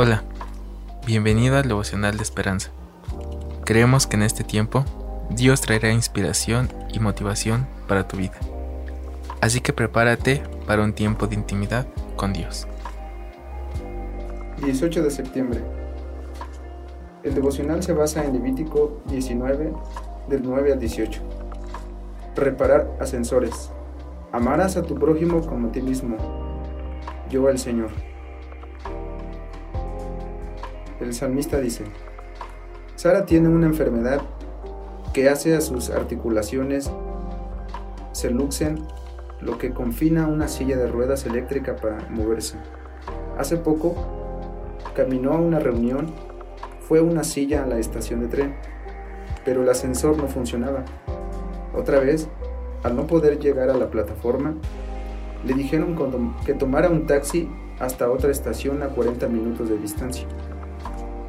Hola, bienvenido al devocional de esperanza. Creemos que en este tiempo Dios traerá inspiración y motivación para tu vida. Así que prepárate para un tiempo de intimidad con Dios. 18 de septiembre. El devocional se basa en Levítico 19, del 9 al 18. Reparar ascensores. Amarás a tu prójimo como a ti mismo. Yo el Señor. El salmista dice, Sara tiene una enfermedad que hace a sus articulaciones se luxen, lo que confina una silla de ruedas eléctrica para moverse. Hace poco caminó a una reunión, fue una silla a la estación de tren, pero el ascensor no funcionaba. Otra vez, al no poder llegar a la plataforma, le dijeron que tomara un taxi hasta otra estación a 40 minutos de distancia.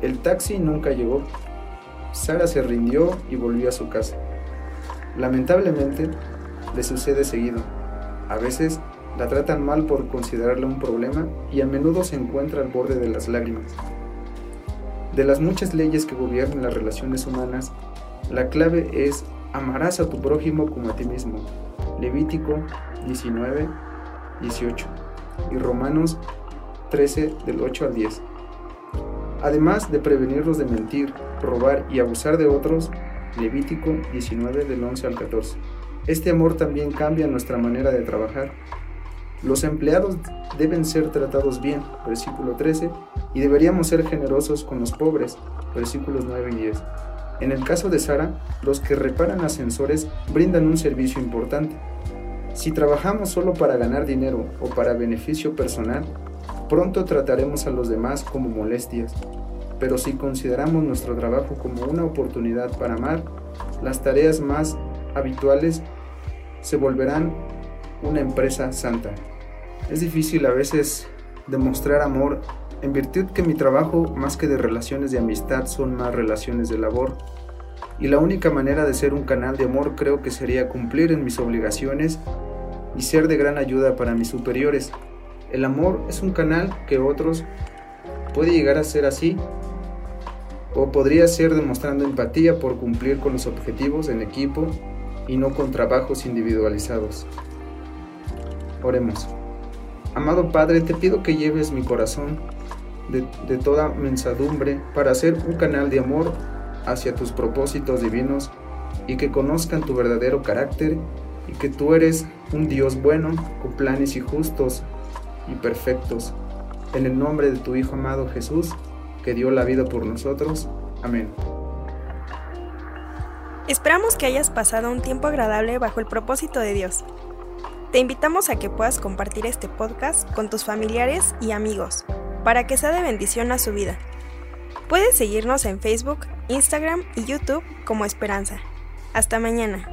El taxi nunca llegó. Sara se rindió y volvió a su casa. Lamentablemente, le sucede seguido. A veces la tratan mal por considerarla un problema y a menudo se encuentra al borde de las lágrimas. De las muchas leyes que gobiernan las relaciones humanas, la clave es amarás a tu prójimo como a ti mismo. Levítico 19, 18 y Romanos 13 del 8 al 10 además de prevenirlos de mentir, robar y abusar de otros, Levítico 19 del 11 al 14. Este amor también cambia nuestra manera de trabajar. Los empleados deben ser tratados bien, versículo 13, y deberíamos ser generosos con los pobres, versículos 9 y 10. En el caso de Sara, los que reparan ascensores brindan un servicio importante. Si trabajamos solo para ganar dinero o para beneficio personal, Pronto trataremos a los demás como molestias, pero si consideramos nuestro trabajo como una oportunidad para amar, las tareas más habituales se volverán una empresa santa. Es difícil a veces demostrar amor en virtud que mi trabajo más que de relaciones de amistad son más relaciones de labor. Y la única manera de ser un canal de amor creo que sería cumplir en mis obligaciones y ser de gran ayuda para mis superiores. El amor es un canal que otros puede llegar a ser así o podría ser demostrando empatía por cumplir con los objetivos en equipo y no con trabajos individualizados. Oremos. Amado Padre, te pido que lleves mi corazón de, de, toda mensadumbre para ser un canal de amor hacia tus propósitos divinos y que conozcan tu verdadero carácter y que tú eres un Dios bueno con planes y justos y perfectos. En el nombre de tu Hijo amado Jesús, que dio la vida por nosotros. Amén. Esperamos que hayas pasado un tiempo agradable bajo el propósito de Dios. Te invitamos a que puedas compartir este podcast con tus familiares y amigos, para que sea de bendición a su vida. Puedes seguirnos en Facebook, Instagram y YouTube como Esperanza. Hasta mañana.